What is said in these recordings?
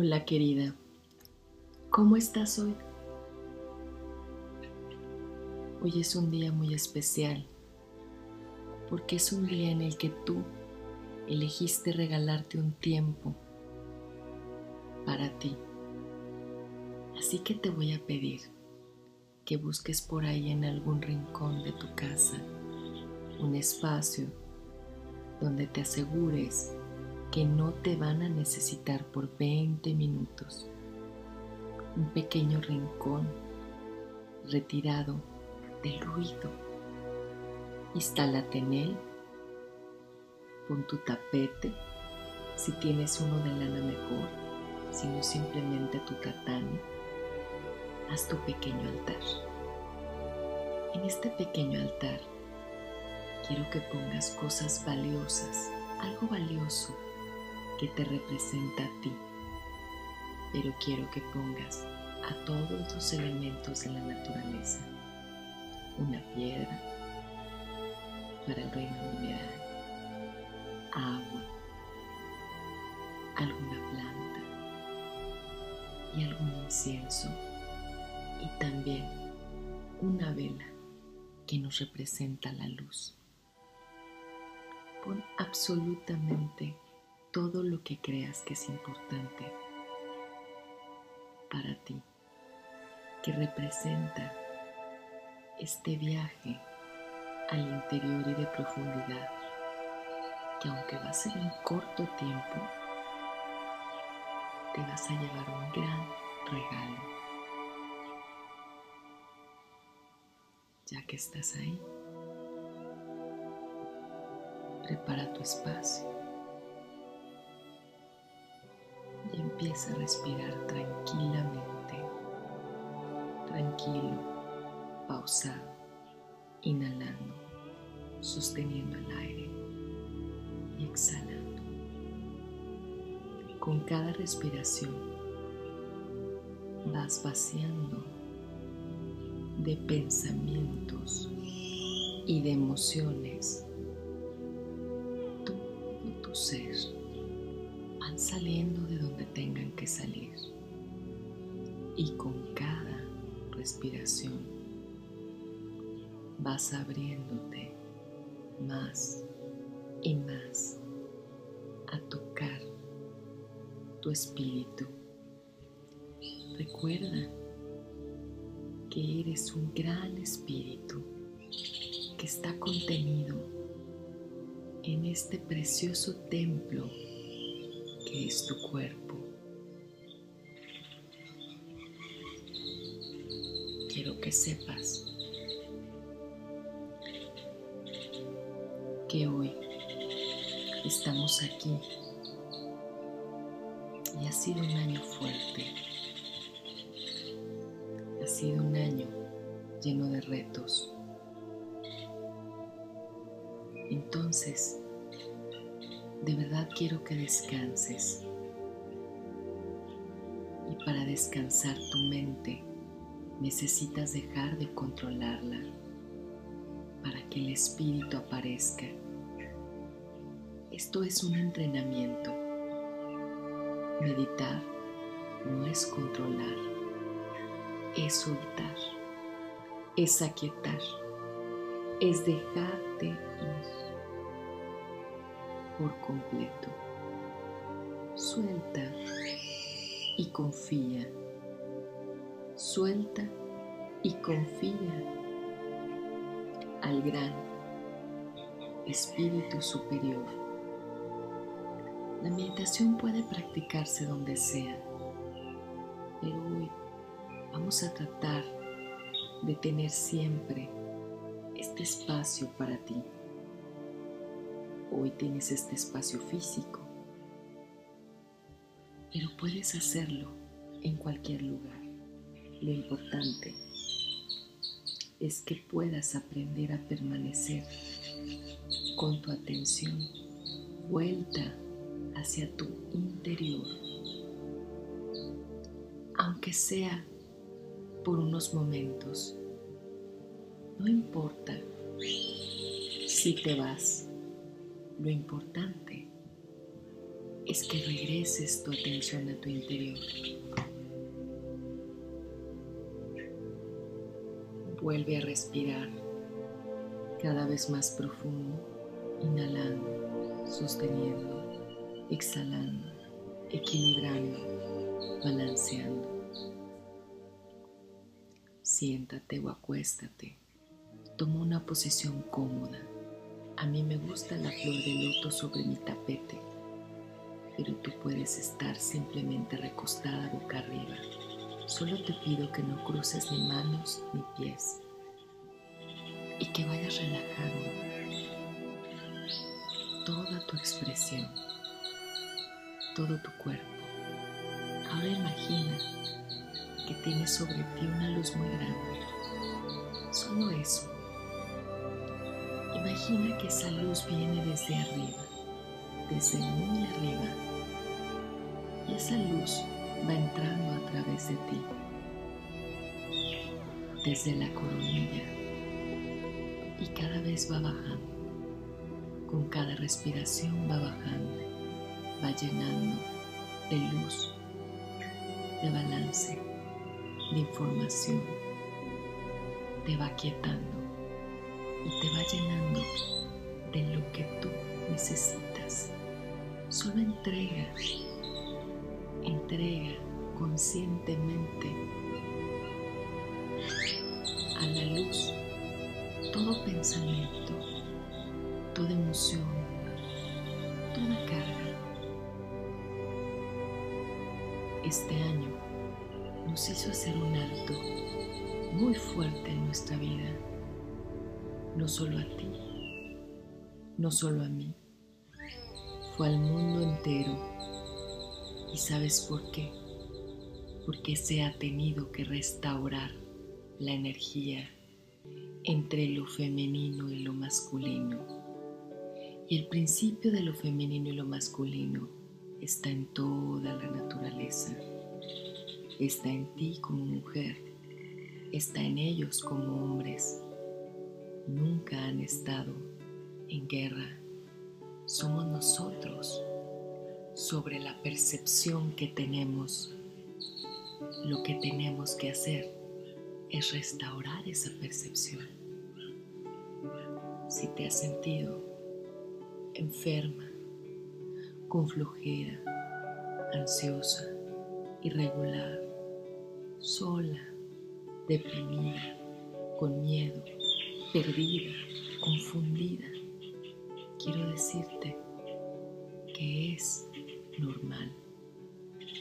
Hola querida, ¿cómo estás hoy? Hoy es un día muy especial porque es un día en el que tú elegiste regalarte un tiempo para ti. Así que te voy a pedir que busques por ahí en algún rincón de tu casa un espacio donde te asegures que no te van a necesitar por 20 minutos. Un pequeño rincón retirado del ruido. Instálate en él. Pon tu tapete, si tienes uno de lana mejor, si no simplemente tu tatami. Haz tu pequeño altar. En este pequeño altar quiero que pongas cosas valiosas, algo valioso que te representa a ti, pero quiero que pongas a todos los elementos de la naturaleza. Una piedra para el reino mineral, agua, alguna planta y algún incienso y también una vela que nos representa la luz. Pon absolutamente todo lo que creas que es importante para ti, que representa este viaje al interior y de profundidad, que aunque va a ser un corto tiempo, te vas a llevar un gran regalo. Ya que estás ahí, prepara tu espacio empieza a respirar tranquilamente, tranquilo, pausado, inhalando, sosteniendo el aire y exhalando. Con cada respiración vas vaciando de pensamientos y de emociones todo tu ser van saliendo tengan que salir. Y con cada respiración vas abriéndote más y más a tocar tu espíritu. Recuerda que eres un gran espíritu que está contenido en este precioso templo que es tu cuerpo. Quiero que sepas que hoy estamos aquí y ha sido un año fuerte. Ha sido un año lleno de retos. Entonces, de verdad quiero que descanses. Y para descansar tu mente necesitas dejar de controlarla para que el espíritu aparezca. Esto es un entrenamiento. Meditar no es controlar, es soltar, es aquietar, es dejarte ir por completo. Suelta y confía. Suelta y confía al gran Espíritu Superior. La meditación puede practicarse donde sea, pero hoy vamos a tratar de tener siempre este espacio para ti. Hoy tienes este espacio físico, pero puedes hacerlo en cualquier lugar. Lo importante es que puedas aprender a permanecer con tu atención vuelta hacia tu interior, aunque sea por unos momentos. No importa si te vas lo importante es que regreses tu atención a tu interior. Vuelve a respirar cada vez más profundo, inhalando, sosteniendo, exhalando, equilibrando, balanceando. Siéntate o acuéstate. Toma una posición cómoda. A mí me gusta la flor de loto sobre mi tapete, pero tú puedes estar simplemente recostada boca arriba. Solo te pido que no cruces ni manos ni pies y que vayas relajando toda tu expresión, todo tu cuerpo. Ahora imagina que tienes sobre ti una luz muy grande. Solo eso. Imagina que esa luz viene desde arriba, desde muy arriba. Y esa luz va entrando a través de ti, desde la coronilla. Y cada vez va bajando. Con cada respiración va bajando, va llenando de luz, de balance, de información, te va quietando y te va llenando de lo que tú necesitas. Solo entrega, entrega conscientemente a la luz todo pensamiento, toda emoción, toda carga. Este año nos hizo hacer un alto muy fuerte en nuestra vida, no solo a ti, no solo a mí, fue al mundo entero. ¿Y sabes por qué? Porque se ha tenido que restaurar la energía entre lo femenino y lo masculino. Y el principio de lo femenino y lo masculino está en toda la naturaleza está en ti como mujer, está en ellos como hombres. Nunca han estado en guerra. Somos nosotros sobre la percepción que tenemos. Lo que tenemos que hacer es restaurar esa percepción. Si te has sentido enferma, con flojera, ansiosa, irregular, sola, deprimida, con miedo, perdida, confundida, quiero decirte que es normal.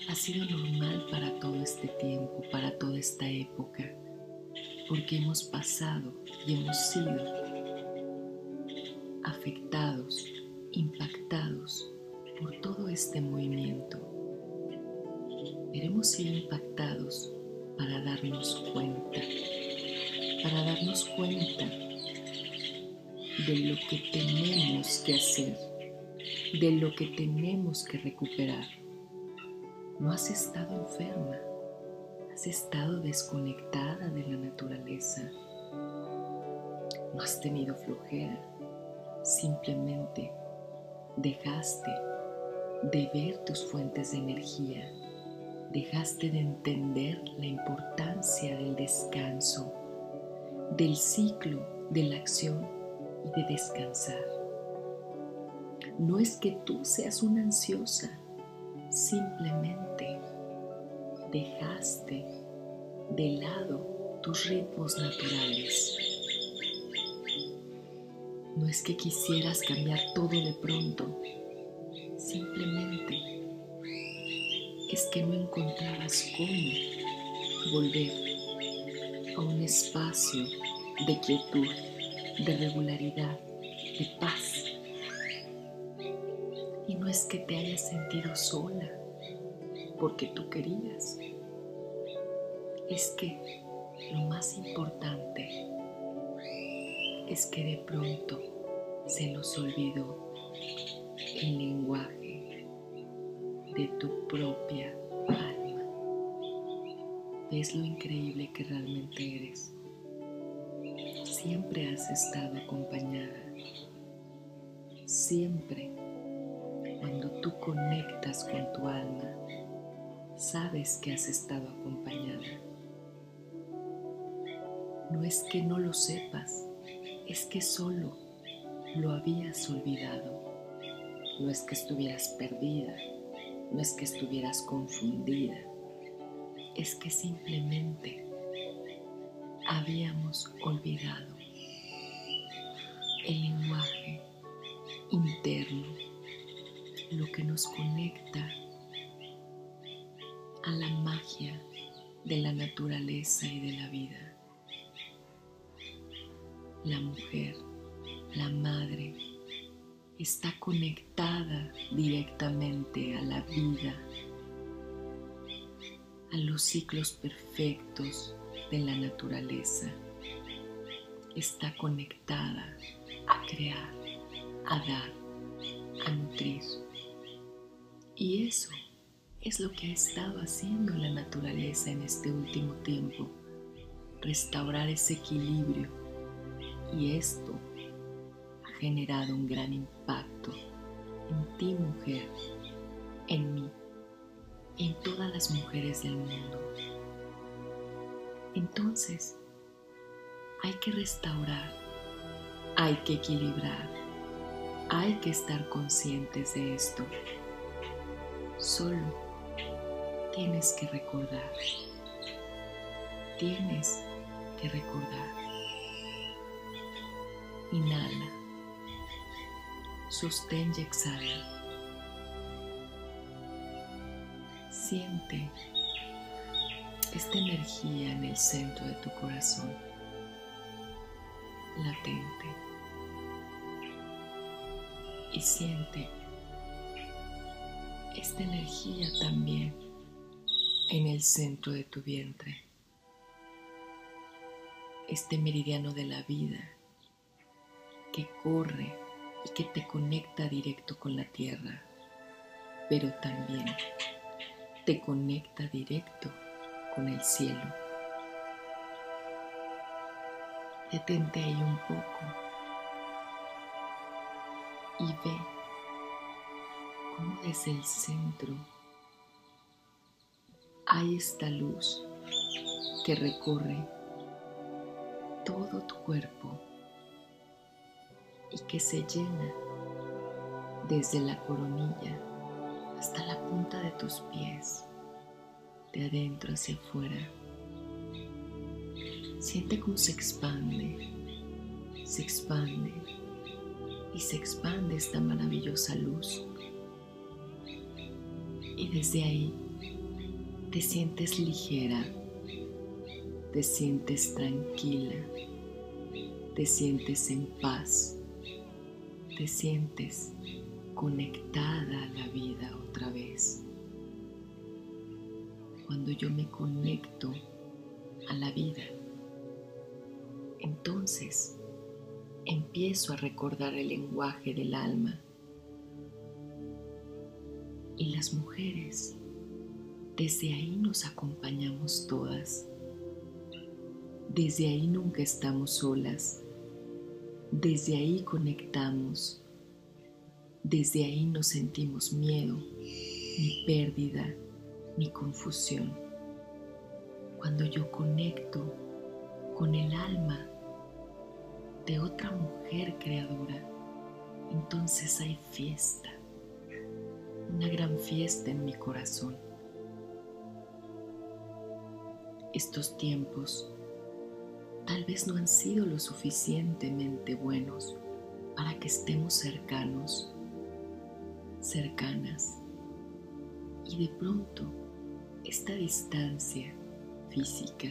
Ha sido normal para todo este tiempo, para toda esta época, porque hemos pasado y hemos sido afectados, impactados por todo este movimiento. Queremos ser impactados para darnos cuenta, para darnos cuenta de lo que tenemos que hacer, de lo que tenemos que recuperar. No has estado enferma, has estado desconectada de la naturaleza, no has tenido flojera, simplemente dejaste de ver tus fuentes de energía dejaste de entender la importancia del descanso, del ciclo de la acción y de descansar. No es que tú seas una ansiosa, simplemente dejaste de lado tus ritmos naturales. No es que quisieras cambiar todo de pronto, simplemente es que no encontrabas cómo volver a un espacio de quietud, de regularidad, de paz. No es que te hayas sentido sola porque tú querías. Es que lo más importante es que de pronto se nos olvidó el lenguaje de tu propia alma. ¿Ves lo increíble que realmente eres? Siempre has estado acompañada. Siempre cuando tú conectas con tu alma, sabes que has estado acompañada. No es que no lo sepas, es que solo lo habías olvidado. No es que estuvieras perdida, no es que estuvieras confundida, es que simplemente habíamos olvidado el lenguaje interno, lo que nos conecta a la magia de la naturaleza y de la vida. La mujer, la madre, está conectada directamente a la vida, a los ciclos perfectos de la naturaleza. Está conectada a crear, a dar, a nutrir. Y eso es lo que ha estado haciendo la naturaleza en este último tiempo, restaurar ese equilibrio. Y esto ha generado un gran impacto en ti mujer, en mí, en todas las mujeres del mundo. Entonces, hay que restaurar, hay que equilibrar, hay que estar conscientes de esto. Solo tienes que recordar, tienes que recordar. Inhala, sostén y exhala. Siente esta energía en el centro de tu corazón, latente. Y siente esta energía también en el centro de tu vientre, este meridiano de la vida que corre y que te conecta directo con la tierra, pero también te conecta directo con el cielo. Detente ahí un poco y ve cómo desde el centro hay esta luz que recorre todo tu cuerpo y que se llena desde la coronilla hasta la punta de tus pies de adentro hacia afuera. Siente cómo se expande, se expande y se expande esta maravillosa luz. Y desde ahí te sientes ligera, te sientes tranquila, te sientes en paz, te sientes conectada a la vida otra vez cuando yo me conecto a la vida, entonces empiezo a recordar el lenguaje del alma. Y las mujeres, desde ahí nos acompañamos todas. Desde ahí nunca estamos solas. Desde ahí conectamos. Desde ahí no sentimos miedo ni pérdida ni confusión. Cuando yo conecto con el alma de otra mujer creadora, entonces hay fiesta, una gran fiesta en mi corazón. Estos tiempos tal vez no han sido lo suficientemente buenos para que estemos cercanos, cercanas, y de pronto esta distancia física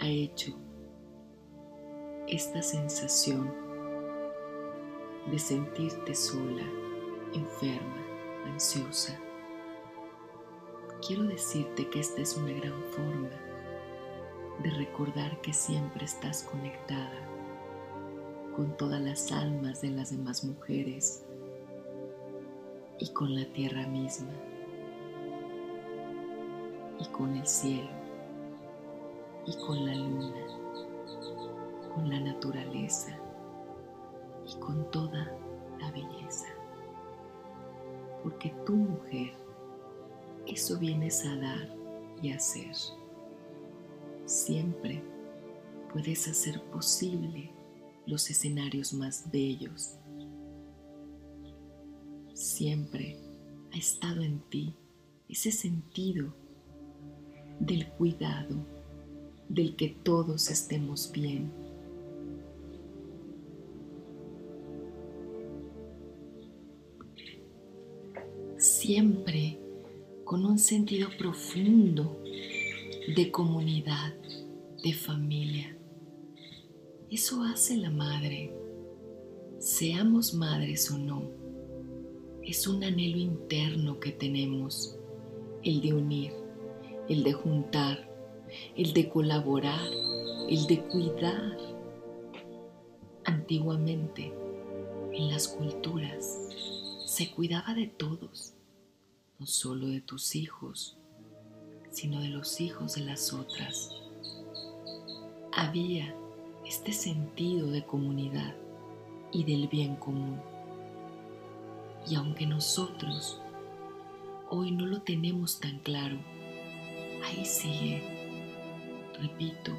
ha hecho esta sensación de sentirte sola, enferma, ansiosa. Quiero decirte que esta es una gran forma de recordar que siempre estás conectada con todas las almas de las demás mujeres y con la tierra misma y con el cielo y con la luna, con la naturaleza y con toda la belleza. Porque tu mujer eso vienes a dar y hacer. Siempre puedes hacer posible los escenarios más bellos. Siempre ha estado en ti ese sentido del cuidado, del que todos estemos bien. Siempre con un sentido profundo de comunidad, de familia. Eso hace la madre, seamos madres o no. Es un anhelo interno que tenemos, el de unir, el de juntar, el de colaborar, el de cuidar. Antiguamente, en las culturas, se cuidaba de todos, no solo de tus hijos, sino de los hijos de las otras. Había este sentido de comunidad y del bien común. Y aunque nosotros hoy no lo tenemos tan claro, ahí sigue. Repito,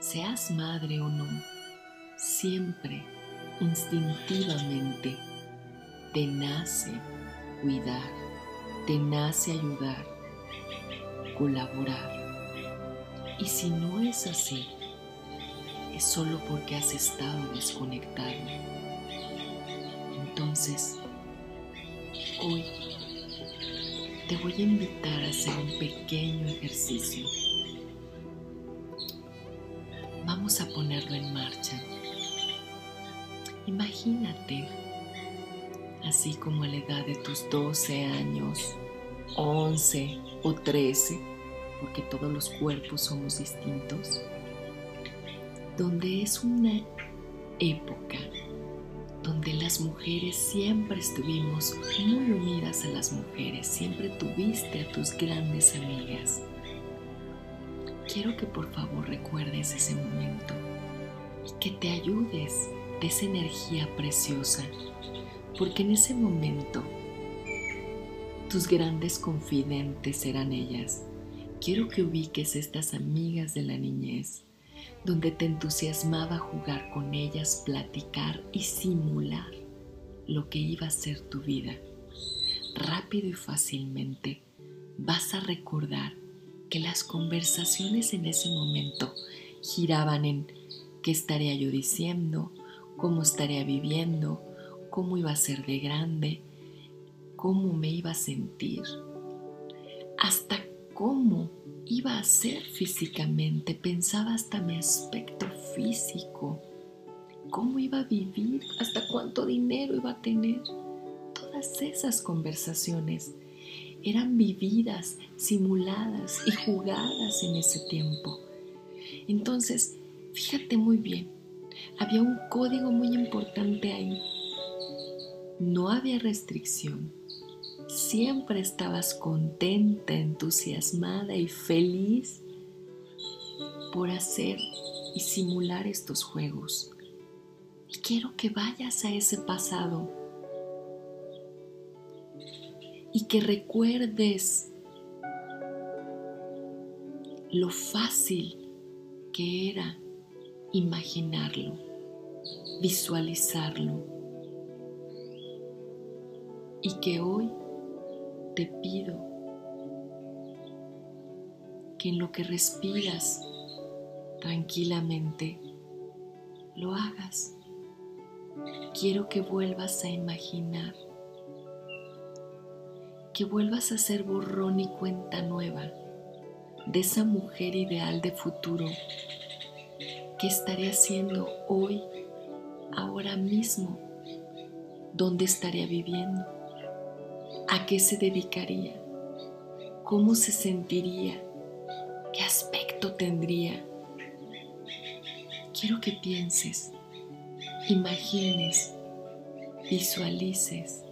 seas madre o no, siempre, instintivamente, te nace cuidar, te nace ayudar, colaborar. Y si no es así, es solo porque has estado desconectado. Entonces, hoy te voy a invitar a hacer un pequeño ejercicio. Vamos a ponerlo en marcha. Imagínate, así como a la edad de tus 12 años, 11 o 13, porque todos los cuerpos somos distintos, donde es una época donde las mujeres siempre estuvimos muy unidas a las mujeres, siempre tuviste a tus grandes amigas. Quiero que por favor recuerdes ese momento y que te ayudes de esa energía preciosa, porque en ese momento tus grandes confidentes eran ellas. Quiero que ubiques estas amigas de la niñez donde te entusiasmaba jugar con ellas, platicar y simular lo que iba a ser tu vida. Rápido y fácilmente vas a recordar que las conversaciones en ese momento giraban en qué estaría yo diciendo, cómo estaría viviendo, cómo iba a ser de grande, cómo me iba a sentir, hasta cómo iba a ser físicamente, pensaba hasta mi aspecto físico, cómo iba a vivir, hasta cuánto dinero iba a tener. Todas esas conversaciones eran vividas, simuladas y jugadas en ese tiempo. Entonces, fíjate muy bien, había un código muy importante ahí. No había restricción siempre estabas contenta, entusiasmada y feliz por hacer y simular estos juegos. Y quiero que vayas a ese pasado y que recuerdes lo fácil que era imaginarlo, visualizarlo y que hoy te pido que en lo que respiras tranquilamente lo hagas. Quiero que vuelvas a imaginar, que vuelvas a ser borrón y cuenta nueva de esa mujer ideal de futuro que estaría siendo hoy, ahora mismo, donde estaría viviendo ¿A qué se dedicaría? ¿Cómo se sentiría? ¿Qué aspecto tendría? Quiero que pienses, imagines, visualices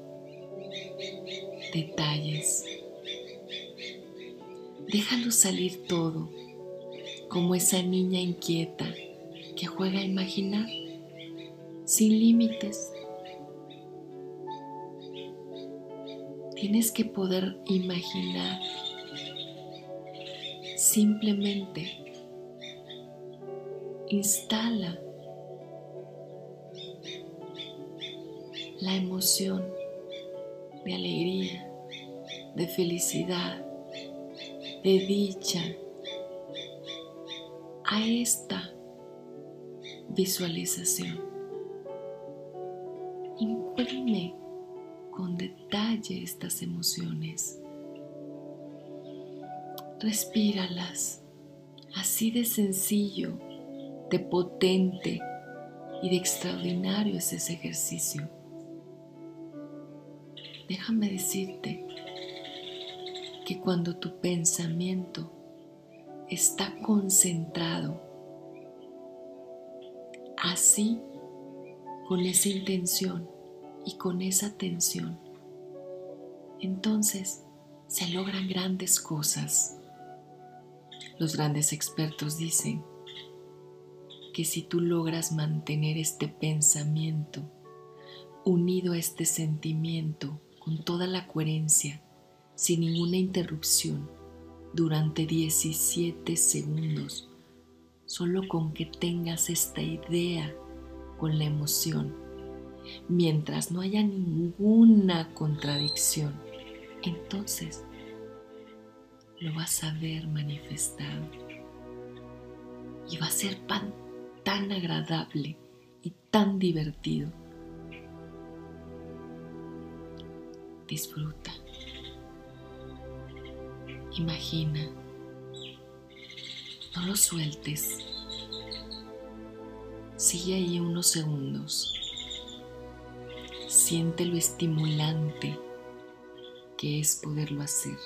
detalles. Déjalo salir todo, como esa niña inquieta que juega a imaginar, sin límites tienes que poder imaginar simplemente instala la emoción de alegría, de felicidad, de dicha a esta visualización. Imprime con detalle estas emociones. Respíralas. Así de sencillo de potente y de extraordinario es ese ejercicio. Déjame decirte que cuando tu pensamiento está concentrado así, con esa intención y con esa atención, entonces se logran grandes cosas. Los grandes expertos dicen que si tú logras mantener este pensamiento unido a este sentimiento con toda la coherencia, sin ninguna interrupción, durante 17 segundos, solo con que tengas esta idea con la emoción, mientras no haya ninguna contradicción, entonces lo vas a ver manifestado y va a ser pan tan agradable y tan divertido. Disfruta. Imagina. No lo sueltes. Sigue ahí unos segundos. Siente lo estimulante que es poderlo hacer.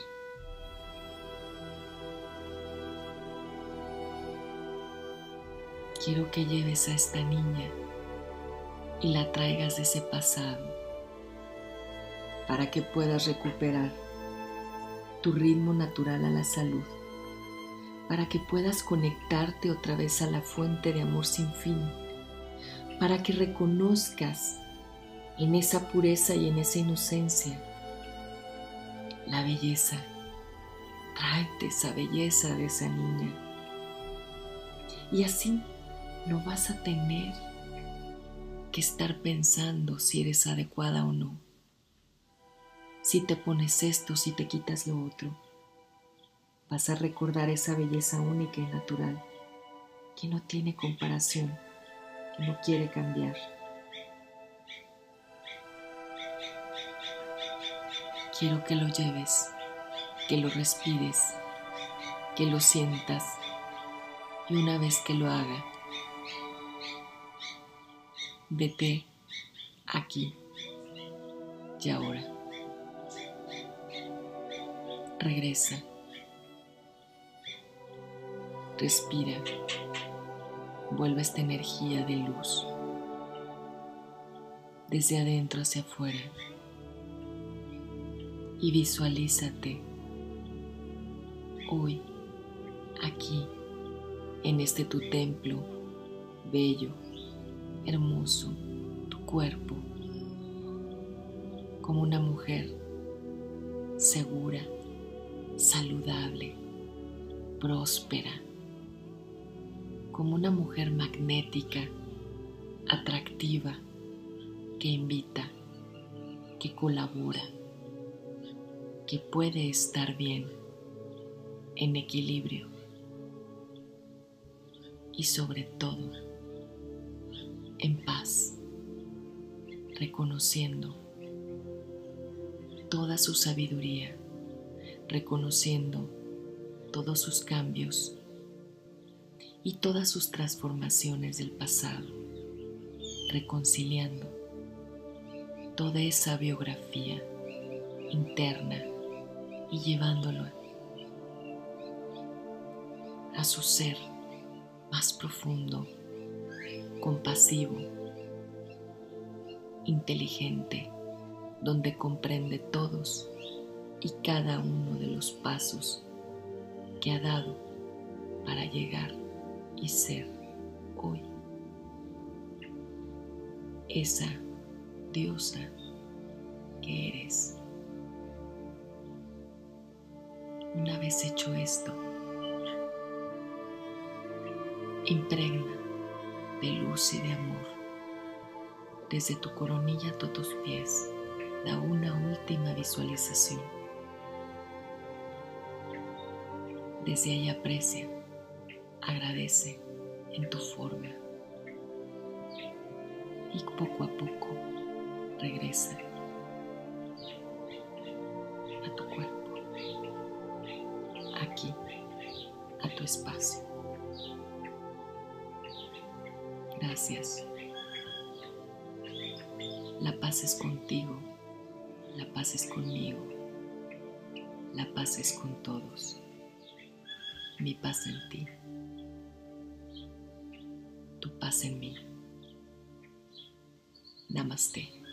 quiero que lleves a esta niña y la traigas de ese pasado para que puedas recuperar tu ritmo natural a la salud, para que puedas conectarte otra vez a la fuente de amor sin fin, para que reconozcas en esa pureza y en esa inocencia la belleza. Tráete esa belleza de esa niña. Y así no vas a tener que estar pensando si eres adecuada o no. Si te pones esto, si te quitas lo otro. Vas a recordar esa belleza única y natural que no tiene comparación, que no quiere cambiar. Quiero que lo lleves, que lo respires, que lo sientas y una vez que lo haga, vete aquí y ahora. Regresa. Respira. Vuelve esta energía de luz desde adentro hacia afuera y visualízate hoy aquí en este tu templo bello hermoso tu cuerpo como una mujer segura, saludable, próspera, como una mujer magnética, atractiva, que invita, que colabora, que puede estar bien, en equilibrio y sobre todo en paz, reconociendo toda su sabiduría, reconociendo todos sus cambios y todas sus transformaciones del pasado, reconciliando toda esa biografía interna y llevándolo a su ser más profundo compasivo, inteligente, donde comprende todos y cada uno de los pasos que ha dado para llegar y ser hoy. Esa diosa que eres. Una vez hecho esto, impregna de luz y de amor desde tu coronilla a tus pies. Da una última visualización. Desde ahí aprecia, agradece en tu forma y poco a poco regresa tu espacio. Gracias. La paz es contigo, la paz es conmigo, la paz es con todos. Mi paz en ti, tu paz en mí. Namaste.